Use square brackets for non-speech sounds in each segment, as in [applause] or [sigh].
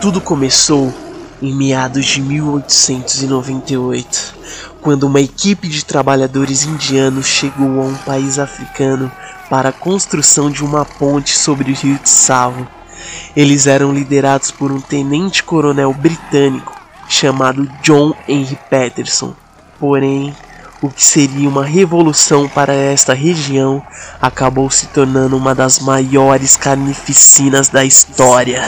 Tudo começou em meados de 1898, quando uma equipe de trabalhadores indianos chegou a um país africano para a construção de uma ponte sobre o rio Tsavo. Eles eram liderados por um tenente-coronel britânico chamado John Henry Patterson. Porém, o que seria uma revolução para esta região acabou se tornando uma das maiores carnificinas da história.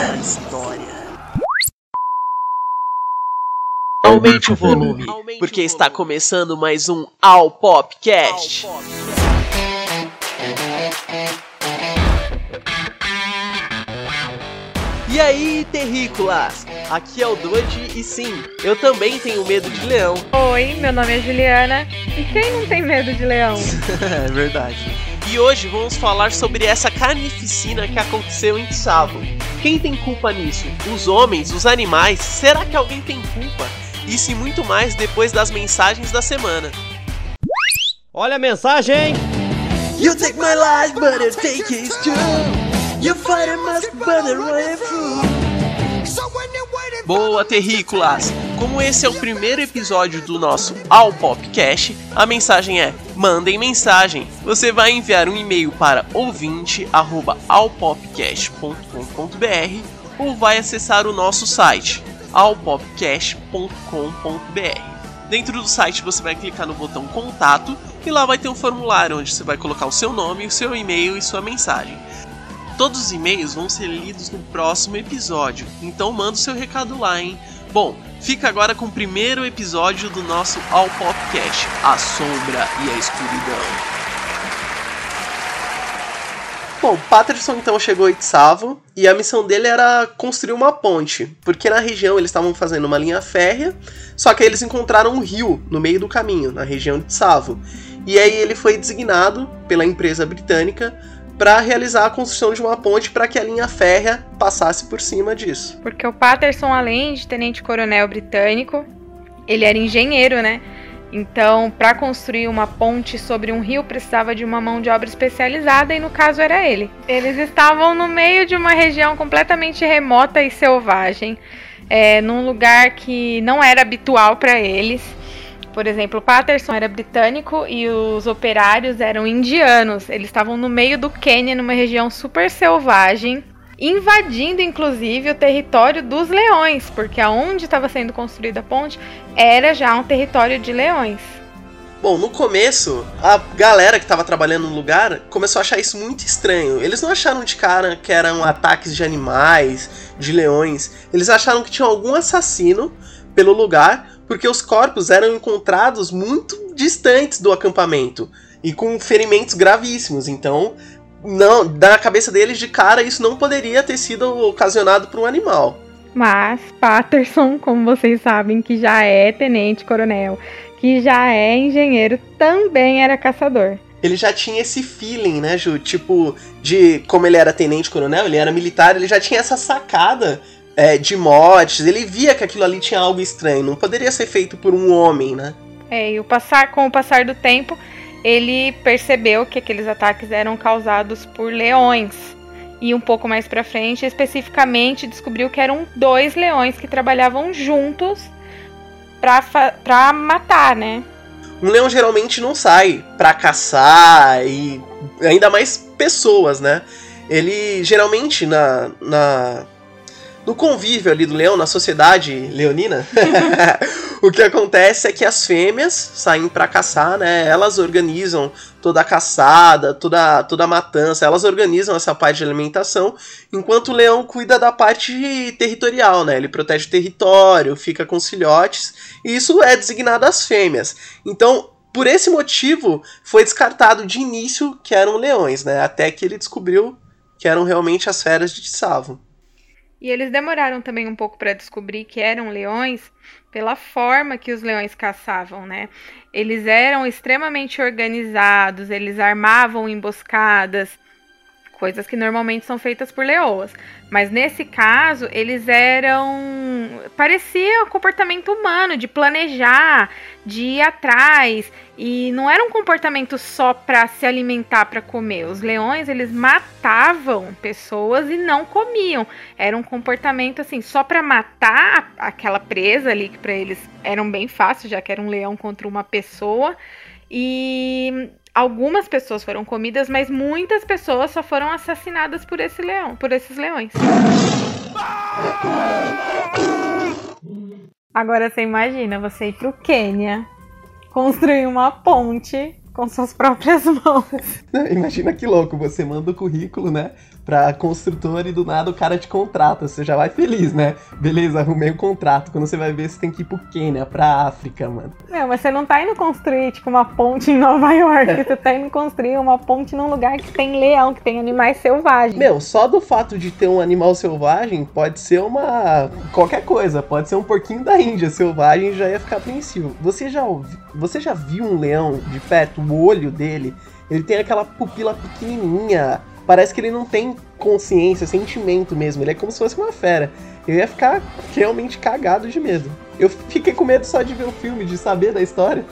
Aumente o volume, porque está começando mais um All Popcast. E aí, terrícolas? Aqui é o Dude e sim, eu também tenho medo de leão. Oi, meu nome é Juliana. E quem não tem medo de leão? [laughs] é verdade. E hoje vamos falar sobre essa carnificina que aconteceu em Tsavo. Quem tem culpa nisso? Os homens? Os animais? Será que alguém tem culpa? Isso e muito mais depois das mensagens da semana. Olha a mensagem! You take my life, but I take it too. You fight a mask, but I run through. Boa, terrícolas! Como esse é o primeiro episódio do nosso All Popcast, a mensagem é: mandem mensagem. Você vai enviar um e-mail para ouvinte@allpopcast.com.br ou vai acessar o nosso site allpopcast.com.br. Dentro do site você vai clicar no botão contato e lá vai ter um formulário onde você vai colocar o seu nome, o seu e-mail e sua mensagem. Todos os e-mails vão ser lidos no próximo episódio, então manda o seu recado lá, hein? Bom, fica agora com o primeiro episódio do nosso All Popcast, A Sombra e a Escuridão. Bom, Patterson então chegou em Tsavo e a missão dele era construir uma ponte, porque na região eles estavam fazendo uma linha férrea, só que aí eles encontraram um rio no meio do caminho, na região de Tsavo. E aí ele foi designado pela empresa britânica para realizar a construção de uma ponte para que a linha férrea passasse por cima disso. Porque o Patterson, além de tenente-coronel britânico, ele era engenheiro, né? Então, para construir uma ponte sobre um rio precisava de uma mão de obra especializada e no caso era ele. Eles estavam no meio de uma região completamente remota e selvagem, é, num lugar que não era habitual para eles. Por exemplo, Patterson era britânico e os operários eram indianos. Eles estavam no meio do Quênia, numa região super selvagem, invadindo inclusive o território dos leões, porque aonde estava sendo construída a ponte era já um território de leões. Bom, no começo, a galera que estava trabalhando no lugar começou a achar isso muito estranho. Eles não acharam de cara que eram ataques de animais, de leões. Eles acharam que tinha algum assassino pelo lugar porque os corpos eram encontrados muito distantes do acampamento e com ferimentos gravíssimos. Então, não, na cabeça deles de cara isso não poderia ter sido ocasionado por um animal. Mas Patterson, como vocês sabem, que já é tenente-coronel, que já é engenheiro, também era caçador. Ele já tinha esse feeling, né, Ju? Tipo, de como ele era tenente-coronel, ele era militar, ele já tinha essa sacada é, de mortes, ele via que aquilo ali tinha algo estranho, não poderia ser feito por um homem, né? É, e o passar, com o passar do tempo, ele percebeu que aqueles ataques eram causados por leões. E um pouco mais para frente, especificamente, descobriu que eram dois leões que trabalhavam juntos para matar, né? Um leão geralmente não sai para caçar e ainda mais pessoas, né? Ele geralmente na, na no convívio ali do leão, na sociedade leonina, [laughs] o que acontece é que as fêmeas saem para caçar, né? Elas organizam toda a caçada, toda, toda a matança, elas organizam essa parte de alimentação, enquanto o leão cuida da parte territorial, né? Ele protege o território, fica com os filhotes, e isso é designado às fêmeas. Então, por esse motivo, foi descartado de início que eram leões, né? Até que ele descobriu que eram realmente as feras de Tsavo. E eles demoraram também um pouco para descobrir que eram leões pela forma que os leões caçavam, né? Eles eram extremamente organizados, eles armavam emboscadas coisas que normalmente são feitas por leoas. Mas nesse caso, eles eram. parecia um comportamento humano, de planejar, de ir atrás. E não era um comportamento só para se alimentar, para comer. Os leões, eles matavam pessoas e não comiam. Era um comportamento assim, só para matar aquela presa ali, que para eles eram bem fácil, já que era um leão contra uma pessoa. E algumas pessoas foram comidas, mas muitas pessoas só foram assassinadas por esse leão, por esses leões. Agora você imagina você ir pro Quênia, construir uma ponte com suas próprias mãos. Imagina que louco, você manda o currículo, né? Pra construtor e do nada o cara te contrata. Você já vai feliz, né? Beleza, arrumei o um contrato. Quando você vai ver, você tem que ir pro Quênia, pra África, mano. Não, mas você não tá indo construir, tipo, uma ponte em Nova York. [laughs] você tá indo construir uma ponte num lugar que tem leão, que tem animais selvagens. Meu, só do fato de ter um animal selvagem pode ser uma. qualquer coisa. Pode ser um porquinho da Índia selvagem já ia ficar apreensivo. Você já, ouvi... você já viu um leão de perto? O olho dele, ele tem aquela pupila pequenininha parece que ele não tem consciência, sentimento mesmo. Ele é como se fosse uma fera. Eu ia ficar realmente cagado de medo. Eu fiquei com medo só de ver o filme, de saber da história.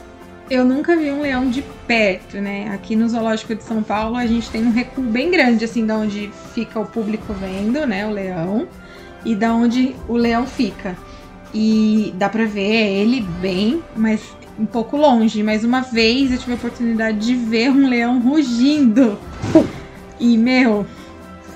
Eu nunca vi um leão de perto, né? Aqui no Zoológico de São Paulo a gente tem um recuo bem grande, assim, da onde fica o público vendo, né? O leão. E da onde o leão fica. E dá pra ver ele bem, mas um pouco longe. Mas uma vez eu tive a oportunidade de ver um leão rugindo. E, meu,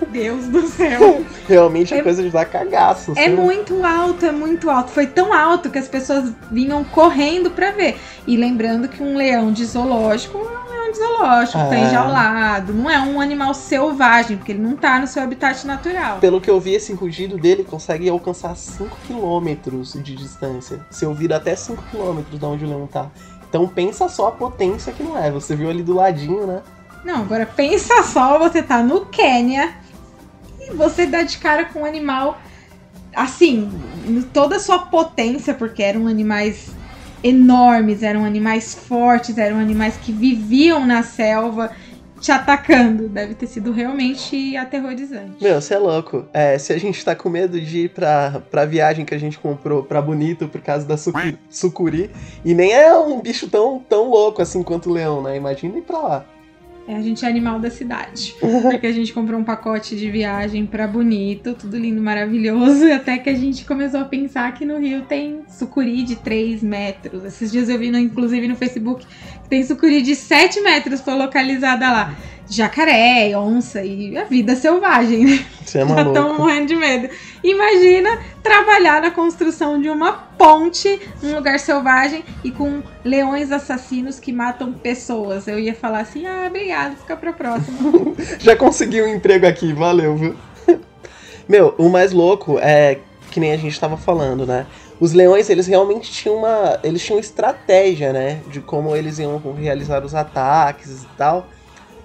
[laughs] Deus do céu. [laughs] Realmente é, coisa de dar cagaço. É assim. muito alto, é muito alto. Foi tão alto que as pessoas vinham correndo para ver. E lembrando que um leão de zoológico é um leão de zoológico, tá é. tá enjaulado. Não é um animal selvagem, porque ele não tá no seu habitat natural. Pelo que eu vi, esse rugido dele consegue alcançar 5 km de distância. Se eu vir até 5 km de onde o leão tá. Então pensa só a potência que não é. Você viu ali do ladinho, né? Não, agora pensa só, você tá no Quênia e você dá de cara com um animal assim, toda a sua potência, porque eram animais enormes, eram animais fortes, eram animais que viviam na selva te atacando. Deve ter sido realmente aterrorizante. Meu, você é louco. É, se a gente tá com medo de ir pra, pra viagem que a gente comprou pra Bonito por causa da sucuri, sucuri, e nem é um bicho tão, tão louco assim quanto o leão, né? Imagina ir pra lá. É, a gente é animal da cidade. [laughs] Porque a gente comprou um pacote de viagem para Bonito, tudo lindo, maravilhoso. [laughs] Até que a gente começou a pensar que no Rio tem sucuri de 3 metros. Esses dias eu vi, no, inclusive, no Facebook, que tem sucuri de 7 metros, foi localizada lá jacaré, onça e a vida selvagem, né? Você é Já estão morrendo de medo. Imagina trabalhar na construção de uma ponte num lugar selvagem e com leões assassinos que matam pessoas. Eu ia falar assim: ah, obrigado, fica pra próxima. [laughs] Já consegui um emprego aqui, valeu, viu? Meu, o mais louco é que nem a gente tava falando, né? Os leões, eles realmente tinham uma. Eles tinham estratégia, né? De como eles iam realizar os ataques e tal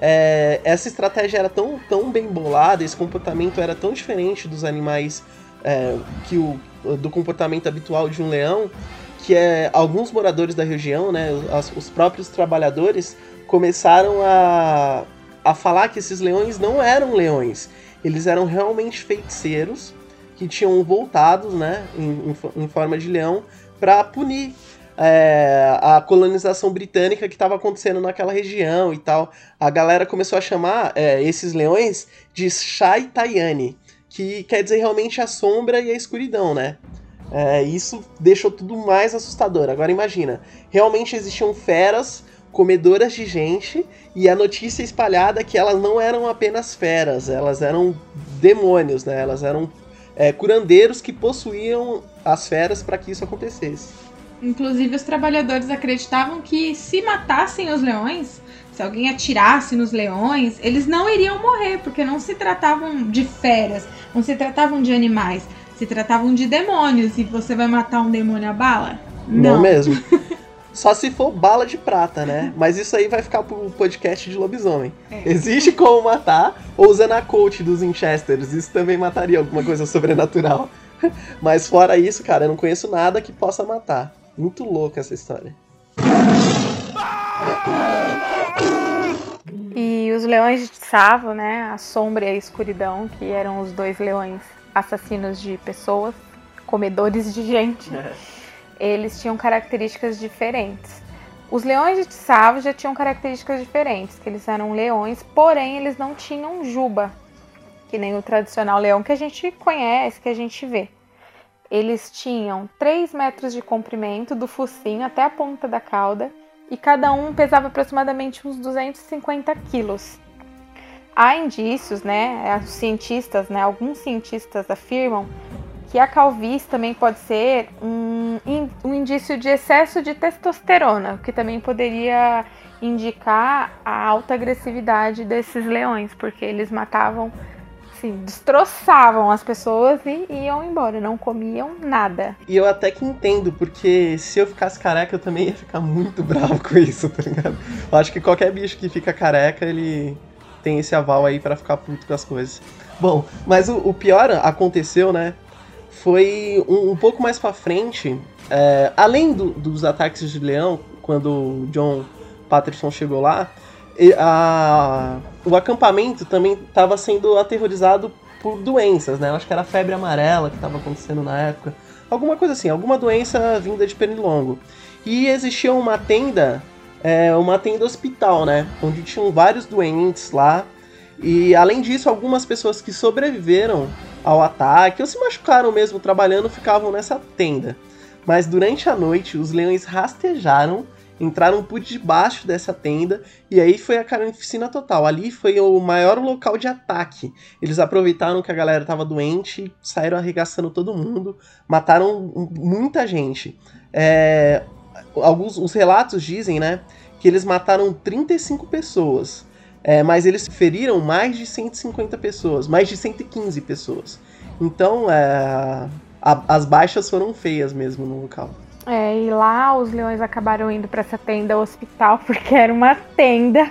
é, essa estratégia era tão, tão bem bolada, esse comportamento era tão diferente dos animais é, que o, do comportamento habitual de um leão, que é, alguns moradores da região, né, os, os próprios trabalhadores, começaram a, a falar que esses leões não eram leões, eles eram realmente feiticeiros que tinham voltados né, em, em forma de leão para punir é, a colonização britânica que estava acontecendo naquela região e tal. A galera começou a chamar é, esses leões de Shai Tayani, que quer dizer realmente a sombra e a escuridão, né? É, isso deixou tudo mais assustador. Agora imagina, realmente existiam feras comedoras de gente e a notícia espalhada é que elas não eram apenas feras, elas eram demônios, né? Elas eram é, curandeiros que possuíam as feras para que isso acontecesse. Inclusive, os trabalhadores acreditavam que se matassem os leões, se alguém atirasse nos leões, eles não iriam morrer, porque não se tratavam de feras, não se tratavam de animais, se tratavam de demônios. E você vai matar um demônio a bala? Não, não mesmo. [laughs] Só se for bala de prata, né? Mas isso aí vai ficar pro podcast de lobisomem. É. Existe como matar, ou usando a coach dos Winchesters. Isso também mataria alguma coisa sobrenatural. [laughs] Mas fora isso, cara, eu não conheço nada que possa matar. Muito louca essa história. E os leões de Tsavo, né, a sombra e a escuridão, que eram os dois leões assassinos de pessoas, comedores de gente, é. eles tinham características diferentes. Os leões de Tsavo já tinham características diferentes, que eles eram leões, porém eles não tinham juba, que nem o tradicional leão que a gente conhece, que a gente vê. Eles tinham 3 metros de comprimento do focinho até a ponta da cauda e cada um pesava aproximadamente uns 250 quilos. Há indícios, né, os cientistas, né, alguns cientistas afirmam que a calvície também pode ser um, um indício de excesso de testosterona, que também poderia indicar a alta agressividade desses leões, porque eles matavam assim, destroçavam as pessoas e iam embora, não comiam nada. E eu até que entendo, porque se eu ficasse careca, eu também ia ficar muito [laughs] bravo com isso, tá ligado? Eu acho que qualquer bicho que fica careca, ele tem esse aval aí para ficar puto com as coisas. Bom, mas o, o pior aconteceu, né? Foi um, um pouco mais para frente, é, além do, dos ataques de leão, quando o John Patterson chegou lá, a, o acampamento também estava sendo aterrorizado por doenças, né? Eu acho que era febre amarela que estava acontecendo na época. Alguma coisa assim, alguma doença vinda de pernilongo. E existia uma tenda, é, uma tenda hospital, né? Onde tinham vários doentes lá. E além disso, algumas pessoas que sobreviveram ao ataque ou se machucaram mesmo trabalhando ficavam nessa tenda. Mas durante a noite, os leões rastejaram entraram por debaixo dessa tenda e aí foi a carnificina total. Ali foi o maior local de ataque. Eles aproveitaram que a galera tava doente, saíram arregaçando todo mundo, mataram muita gente. É, alguns os relatos dizem, né, que eles mataram 35 pessoas. É, mas eles feriram mais de 150 pessoas, mais de 115 pessoas. Então, é, a, as baixas foram feias mesmo no local. É, e lá os leões acabaram indo para essa tenda hospital, [laughs] porque era uma tenda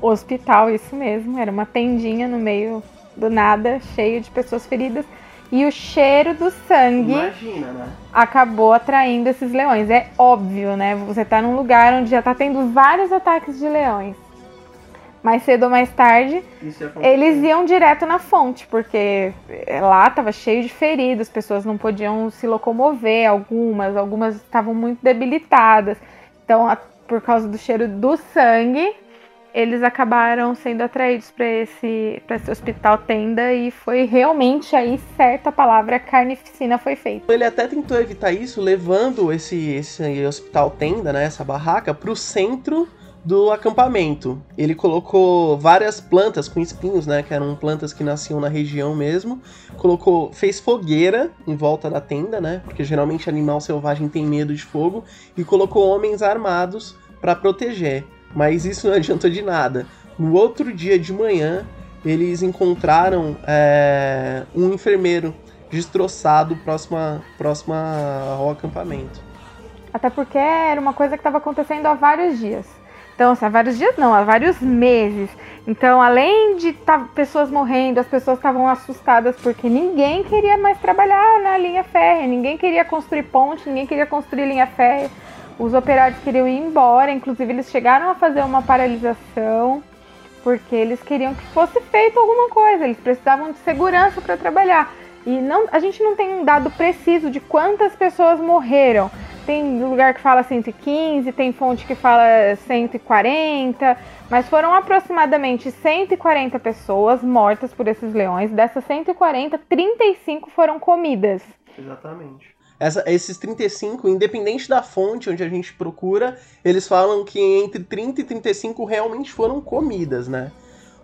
hospital, isso mesmo, era uma tendinha no meio do nada, cheio de pessoas feridas. E o cheiro do sangue Imagina, né? acabou atraindo esses leões. É óbvio, né? Você tá num lugar onde já tá tendo vários ataques de leões mais cedo ou mais tarde, eles iam direto na fonte, porque lá estava cheio de feridos, as pessoas não podiam se locomover, algumas, algumas estavam muito debilitadas. Então, a, por causa do cheiro do sangue, eles acabaram sendo atraídos para esse, esse hospital tenda e foi realmente aí certa a palavra carnificina foi feita. Ele até tentou evitar isso levando esse, esse hospital tenda, né, essa barraca, para o centro do acampamento. Ele colocou várias plantas com espinhos, né, que eram plantas que nasciam na região mesmo. Colocou, fez fogueira em volta da tenda, né, porque geralmente animal selvagem tem medo de fogo e colocou homens armados para proteger. Mas isso não [laughs] adiantou de nada. No outro dia de manhã, eles encontraram é, um enfermeiro destroçado próximo, a, próximo ao acampamento. Até porque era uma coisa que estava acontecendo há vários dias. Então, assim, há vários dias não, há vários meses. Então, além de tá, pessoas morrendo, as pessoas estavam assustadas porque ninguém queria mais trabalhar na linha férrea, ninguém queria construir ponte, ninguém queria construir linha férrea. Os operários queriam ir embora, inclusive eles chegaram a fazer uma paralisação porque eles queriam que fosse feito alguma coisa, eles precisavam de segurança para trabalhar. E não, a gente não tem um dado preciso de quantas pessoas morreram, tem lugar que fala 115, tem fonte que fala 140, mas foram aproximadamente 140 pessoas mortas por esses leões. Dessas 140, 35 foram comidas. Exatamente. Essa, esses 35, independente da fonte onde a gente procura, eles falam que entre 30 e 35 realmente foram comidas, né?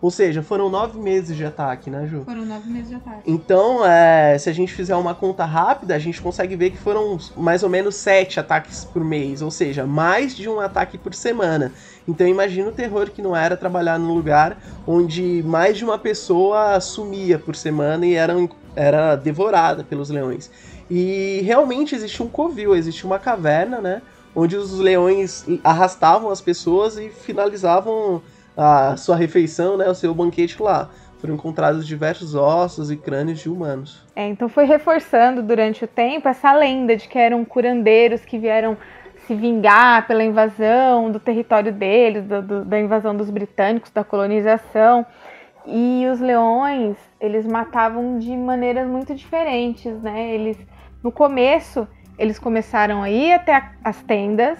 Ou seja, foram nove meses de ataque, né, Ju? Foram nove meses de ataque. Então, é, se a gente fizer uma conta rápida, a gente consegue ver que foram mais ou menos sete ataques por mês, ou seja, mais de um ataque por semana. Então, imagina o terror que não era trabalhar num lugar onde mais de uma pessoa sumia por semana e era, era devorada pelos leões. E realmente existe um covil, existe uma caverna, né? Onde os leões arrastavam as pessoas e finalizavam a sua refeição, né, o seu banquete lá. Foram encontrados diversos ossos e crânios de humanos. É, então foi reforçando durante o tempo essa lenda de que eram curandeiros que vieram se vingar pela invasão do território deles, do, do, da invasão dos britânicos, da colonização. E os leões, eles matavam de maneiras muito diferentes, né? Eles, no começo, eles começaram a ir até as tendas,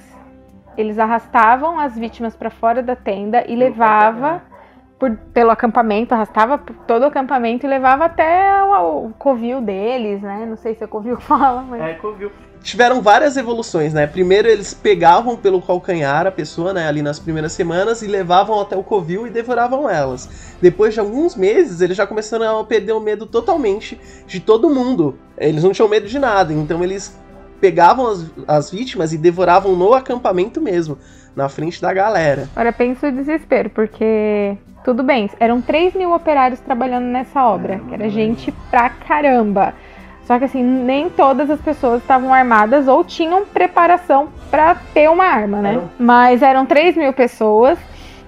eles arrastavam as vítimas para fora da tenda e levava por, pelo acampamento, arrastava por todo o acampamento e levava até o, o covil deles, né? Não sei se é covil que fala, mas... É, covil tiveram várias evoluções, né? Primeiro eles pegavam pelo calcanhar a pessoa, né, ali nas primeiras semanas e levavam até o covil e devoravam elas. Depois de alguns meses, eles já começaram a perder o medo totalmente de todo mundo. Eles não tinham medo de nada, então eles pegavam as, as vítimas e devoravam no acampamento mesmo, na frente da galera. Agora pensa o desespero, porque tudo bem, eram 3 mil operários trabalhando nessa obra, que era gente pra caramba. Só que assim, nem todas as pessoas estavam armadas ou tinham preparação para ter uma arma, né? Mas eram 3 mil pessoas.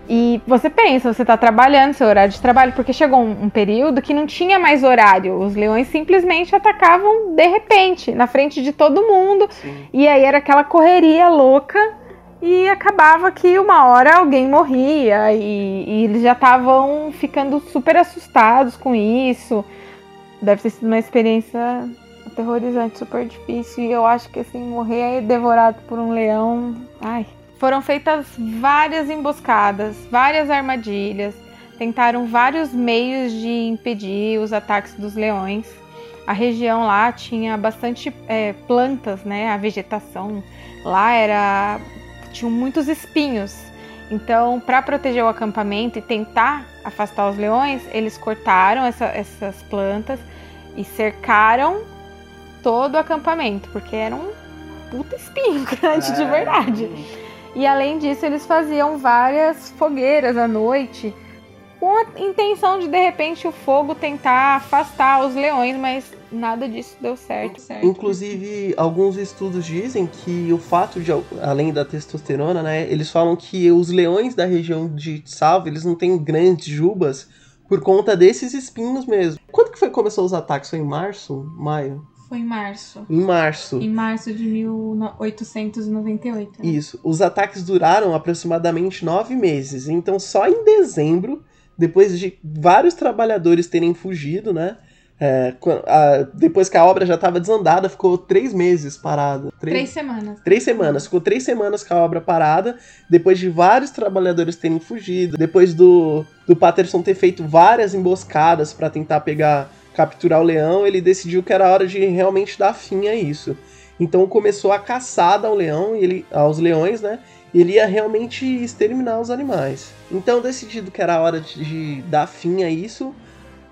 E você pensa, você está trabalhando seu horário de trabalho, porque chegou um, um, período que não tinha mais horário. Os leões simplesmente atacavam de repente, na frente de todo mundo. Sim. E aí era aquela correria louca. E acabava que uma hora alguém morria. E, e eles já estavam ficando super assustados com isso deve ter sido uma experiência aterrorizante, super difícil. E eu acho que assim, morrer devorado por um leão. Ai. Foram feitas várias emboscadas, várias armadilhas. Tentaram vários meios de impedir os ataques dos leões. A região lá tinha bastante é, plantas, né? A vegetação lá era tinham muitos espinhos. Então, para proteger o acampamento e tentar afastar os leões, eles cortaram essa, essas plantas e cercaram todo o acampamento, porque era um puta espinho [laughs] grande é. de verdade. E além disso, eles faziam várias fogueiras à noite, com a intenção de de repente o fogo tentar afastar os leões, mas nada disso deu certo. certo. Inclusive, alguns estudos dizem que o fato de, além da testosterona, né, eles falam que os leões da região de Salve, eles não têm grandes jubas por conta desses espinhos mesmo. Quando que foi começou os ataques? Foi em março? Maio? Foi em março. Em março. Em março de 1898. Né? Isso. Os ataques duraram aproximadamente nove meses. Então, só em dezembro, depois de vários trabalhadores terem fugido, né? É, a, depois que a obra já estava desandada, ficou três meses parada. Três, três, semanas. Três semanas. Ficou três semanas com a obra parada, depois de vários trabalhadores terem fugido, depois do, do Patterson ter feito várias emboscadas para tentar pegar, capturar o leão, ele decidiu que era hora de realmente dar fim a isso. Então começou a caçada ao leão, ele, aos leões, né? Ele ia realmente exterminar os animais. Então, decidido que era hora de, de dar fim a isso,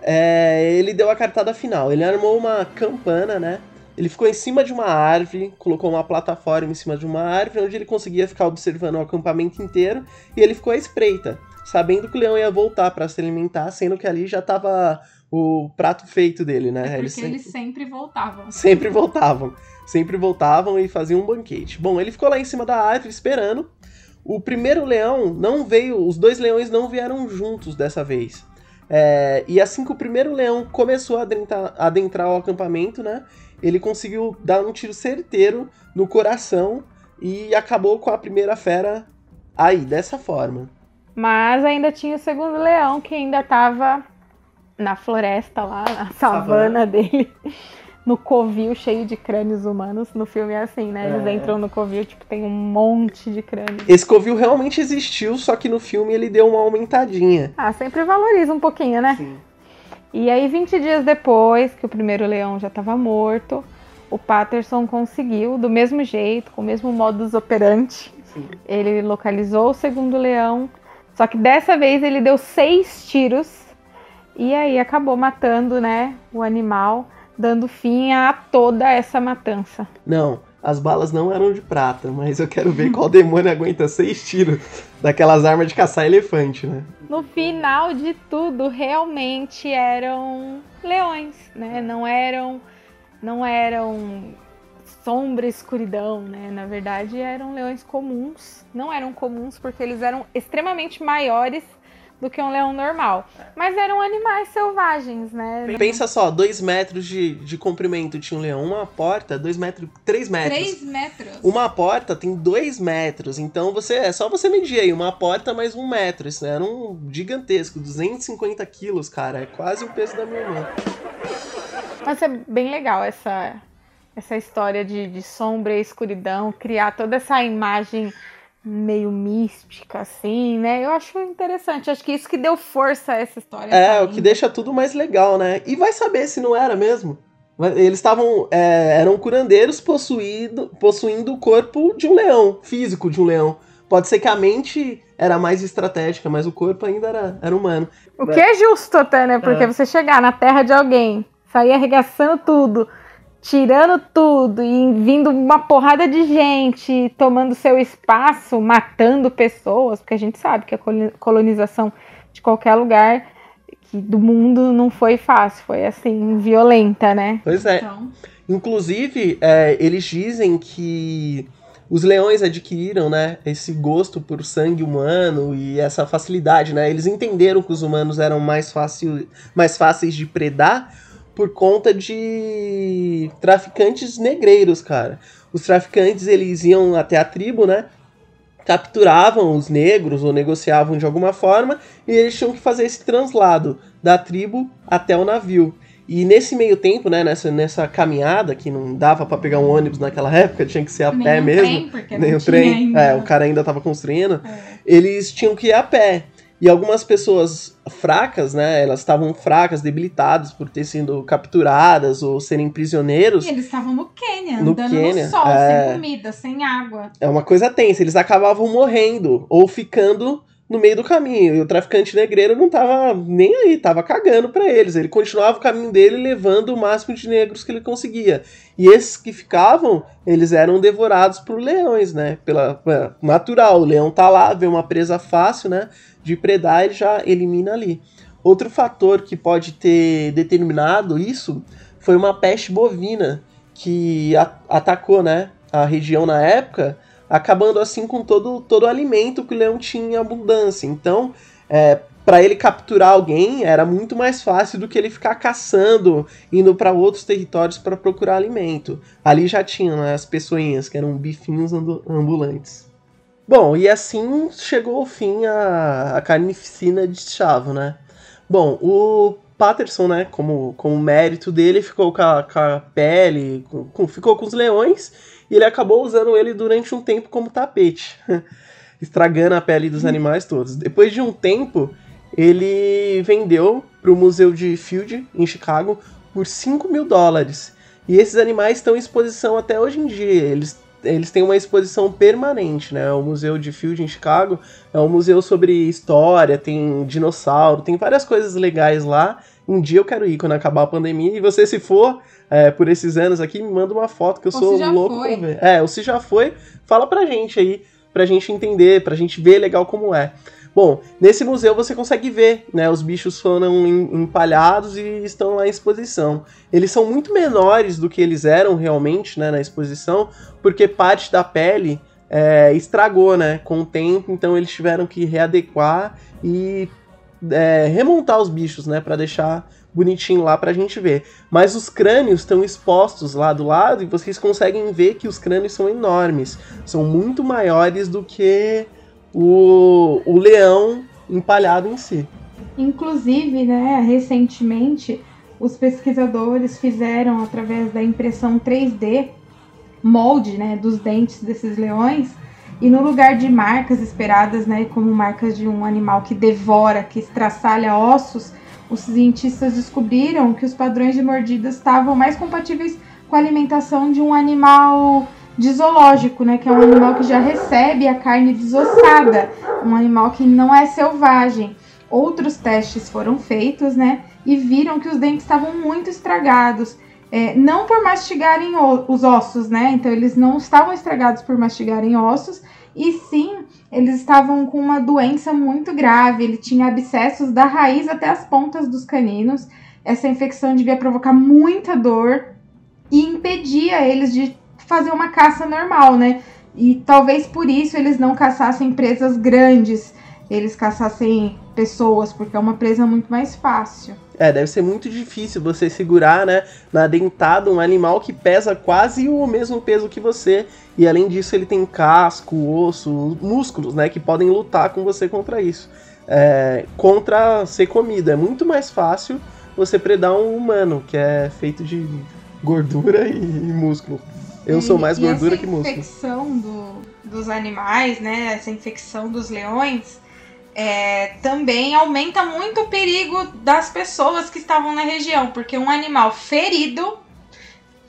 é, ele deu a cartada final. Ele armou uma campana, né? Ele ficou em cima de uma árvore, colocou uma plataforma em cima de uma árvore, onde ele conseguia ficar observando o acampamento inteiro, e ele ficou à espreita, sabendo que o leão ia voltar para se alimentar, sendo que ali já estava o prato feito dele, né? É porque eles sempre, eles sempre voltavam. Sempre voltavam. Sempre voltavam e faziam um banquete. Bom, ele ficou lá em cima da árvore esperando. O primeiro leão não veio, os dois leões não vieram juntos dessa vez. É, e assim que o primeiro leão começou a adentrar, a adentrar o acampamento, né? Ele conseguiu dar um tiro certeiro no coração e acabou com a primeira fera aí, dessa forma. Mas ainda tinha o segundo leão que ainda estava na floresta lá, na savana, savana dele [laughs] no covil cheio de crânios humanos. No filme é assim, né? Eles é. entram no covil, tipo, tem um monte de crânios. Esse covil realmente existiu, só que no filme ele deu uma aumentadinha. Ah, sempre valoriza um pouquinho, né? Sim. E aí, 20 dias depois que o primeiro leão já estava morto, o Patterson conseguiu, do mesmo jeito, com o mesmo modus operandi, Sim. ele localizou o segundo leão, só que dessa vez ele deu seis tiros e aí acabou matando, né, o animal dando fim a toda essa matança. Não, as balas não eram de prata, mas eu quero ver qual demônio aguenta seis tiros daquelas armas de caçar elefante, né? No final de tudo, realmente eram leões, né? Não eram, não eram sombra e escuridão, né? Na verdade, eram leões comuns. Não eram comuns porque eles eram extremamente maiores do que um leão normal. Mas eram animais selvagens, né? Pensa só, dois metros de, de comprimento tinha um leão. Uma porta, dois metros, três metros. Três metros. Uma porta tem dois metros, então você é só você medir aí uma porta mais um metro. Isso era um gigantesco, 250 quilos, cara. É quase o peso da minha irmã. Mas é bem legal essa, essa história de, de sombra e escuridão, criar toda essa imagem meio mística, assim, né? Eu acho interessante. Acho que isso que deu força a essa história. É, o que deixa tudo mais legal, né? E vai saber se não era mesmo. Eles estavam. É, eram curandeiros possuído, possuindo o corpo de um leão, físico de um leão. Pode ser que a mente era mais estratégica, mas o corpo ainda era, era humano. O que é justo até, né? Porque É. você chegar na terra de alguém, sair arregaçando tudo, tirando tudo e vindo uma porrada de gente tomando seu espaço, matando pessoas, porque a gente sabe que a colo- colonização de qualquer lugar que- do mundo não foi fácil, foi assim, violenta, né? Pois é. Então, Inclusive, é, eles dizem que os leões adquiriram, né, esse gosto por sangue humano e essa facilidade, né? Eles entenderam que os humanos eram mais, fácil, mais fáceis de predar por conta de traficantes negreiros, cara. Os traficantes, eles iam até a tribo, né? Capturavam os negros ou negociavam de alguma forma e eles tinham que fazer esse translado da tribo até o navio. E nesse meio tempo, né, nessa, nessa caminhada, que não dava pra pegar um ônibus naquela época, tinha que ser a nem pé o mesmo. trem, porque nem o trem. ainda. É, o cara ainda tava construindo. É. Eles tinham que ir a pé. E algumas pessoas fracas, né, elas estavam fracas, debilitadas por ter sido capturadas ou serem prisioneiros. E eles estavam no Quênia, No andando Quênia, no sol, é. sem comida, sem água. É uma coisa tensa. Eles acabavam morrendo ou ficando no meio do caminho. E o traficante negreiro não tava nem aí, tava cagando pra eles. Ele continuava o caminho dele levando o máximo de negros que ele conseguia. E esses que ficavam, eles eram devorados por leões, né? Pela é, natural, o leão tá lá, vê uma presa fácil, né? De predar, ele já elimina ali. Outro fator que pode ter determinado isso foi uma peste bovina que atacou, né, a região na época, acabando assim com todo, todo o alimento que o leão tinha em abundância. Então, é, para ele capturar alguém era muito mais fácil do que ele ficar caçando, indo para outros territórios para procurar alimento. Ali já tinha né, as pessoinhas, que eram bifinhos ambu- ambulantes. Bom, e assim chegou ao fim a, a carnificina de Chavo, né? Bom, o Patterson, né, como, como mérito dele, ficou com a, com a pele, com- ficou com os leões, e ele acabou usando ele durante um tempo como tapete, [laughs] estragando a pele dos animais todos. Depois de um tempo, ele vendeu para o Museu de Field, em Chicago, por 5 mil dólares. E esses animais estão em exposição até hoje em dia. Eles, eles têm uma exposição permanente, né? O Museu de Field, em Chicago, é um museu sobre história, tem dinossauro, tem várias coisas legais lá. Um dia eu quero ir quando acabar a pandemia. E você, se for é, por esses anos aqui, me manda uma foto que eu Ou sou louco foi. pra ver. É, ou se já foi, fala pra gente aí, pra gente entender, pra gente ver legal como é. Bom, nesse museu você consegue ver, né? Os bichos foram em- empalhados e estão lá em exposição. Eles são muito menores do que eles eram realmente, né? Na exposição, porque parte da pele é, estragou, né? Com o tempo, então eles tiveram que readequar e é, remontar os bichos, né? Pra deixar bonitinho lá pra gente ver. Mas os crânios estão expostos lá do lado e vocês conseguem ver que os crânios são enormes. São muito maiores do que o, o leão empalhado em si. Inclusive, né, recentemente, os pesquisadores fizeram, através da impressão 3D, molde né, dos dentes desses leões. E no lugar de marcas esperadas, né, como marcas de um animal que devora, que estraçalha ossos, os cientistas descobriram que os padrões de mordidas estavam mais compatíveis com a alimentação de um animal de zoológico, né, que é um animal que já recebe a carne desossada, um animal que não é selvagem. Outros testes foram feitos, né, e viram que os dentes estavam muito estragados. É, não por mastigarem os ossos, né? Então eles não estavam estragados por mastigarem ossos, e sim eles estavam com uma doença muito grave. Ele tinha abscessos da raiz até as pontas dos caninos. Essa infecção devia provocar muita dor e impedia eles de fazer uma caça normal, né? E talvez por isso eles não caçassem presas grandes. eles caçassem pessoas, porque é uma presa muito mais fácil. É, deve ser muito difícil você segurar, né, na dentada um animal que pesa quase o mesmo peso que você. E além disso, ele tem casco, osso, músculos, né, que podem lutar com você contra isso. É, contra ser comido. É muito mais fácil você predar um humano, que é feito de gordura e, músculo. Eu sou mais e gordura essa que músculo. infecção do, dos animais, né? Essa infecção dos leões é, também aumenta muito o perigo das pessoas que estavam na região, porque um animal ferido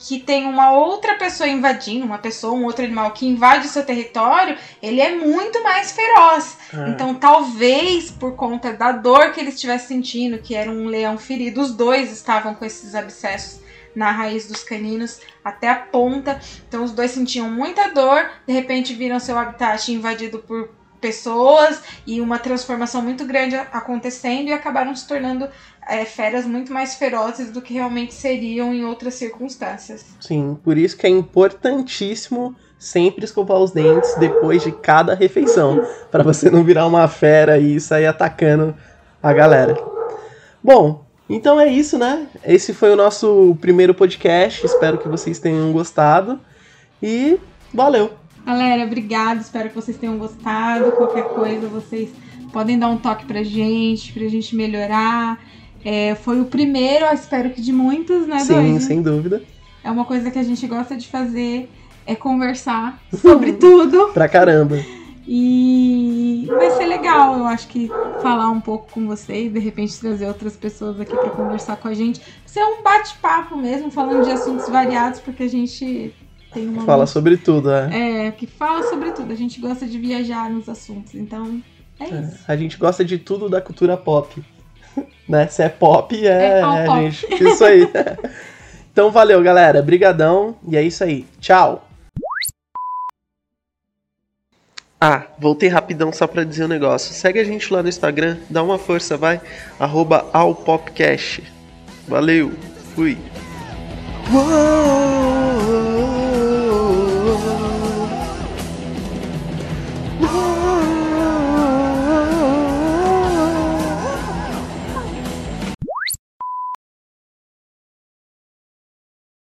que tem uma outra pessoa invadindo, uma pessoa, um outro animal que invade o seu território, ele é muito mais feroz. Ah. Então, talvez por conta da dor que ele estivesse sentindo, que era um leão ferido, os dois estavam com esses abscessos na raiz dos caninos até a ponta. Então, os dois sentiam muita dor, de repente viram seu habitat invadido por pessoas e uma transformação muito grande acontecendo e acabaram se tornando é, feras muito mais ferozes do que realmente seriam em outras circunstâncias. Sim, por isso que é importantíssimo sempre escovar os dentes depois de cada refeição, para você não virar uma fera e sair atacando a galera. Bom, então é isso, né? Esse foi o nosso primeiro podcast. Espero que vocês tenham gostado e valeu. Galera, obrigada. Espero que vocês tenham gostado. Qualquer coisa, vocês podem dar um toque pra gente, pra gente melhorar. É, foi o primeiro, espero que de muitos, né, Sim, Doide? sem dúvida. É uma coisa que a gente gosta de fazer, é conversar [laughs] sobre tudo. Pra caramba. E vai ser legal, eu acho que falar um pouco com vocês, de repente trazer outras pessoas aqui pra conversar com a gente. Ser um bate-papo mesmo, falando de assuntos variados, porque a gente tem uma Fala sobre tudo, é. é, que fala sobre tudo. A gente gosta de viajar nos assuntos, então é isso. A gente gosta de tudo da cultura pop. [laughs] né? Se é pop, é, É é, pop. gente. Isso aí. [laughs] então valeu, galera. Brigadão. E é isso aí. Tchau. Ah, voltei rapidão só pra dizer um negócio. Segue a gente lá no Instagram, dá uma força, vai. Arroba Alpopcast. Valeu, fui. Whoa.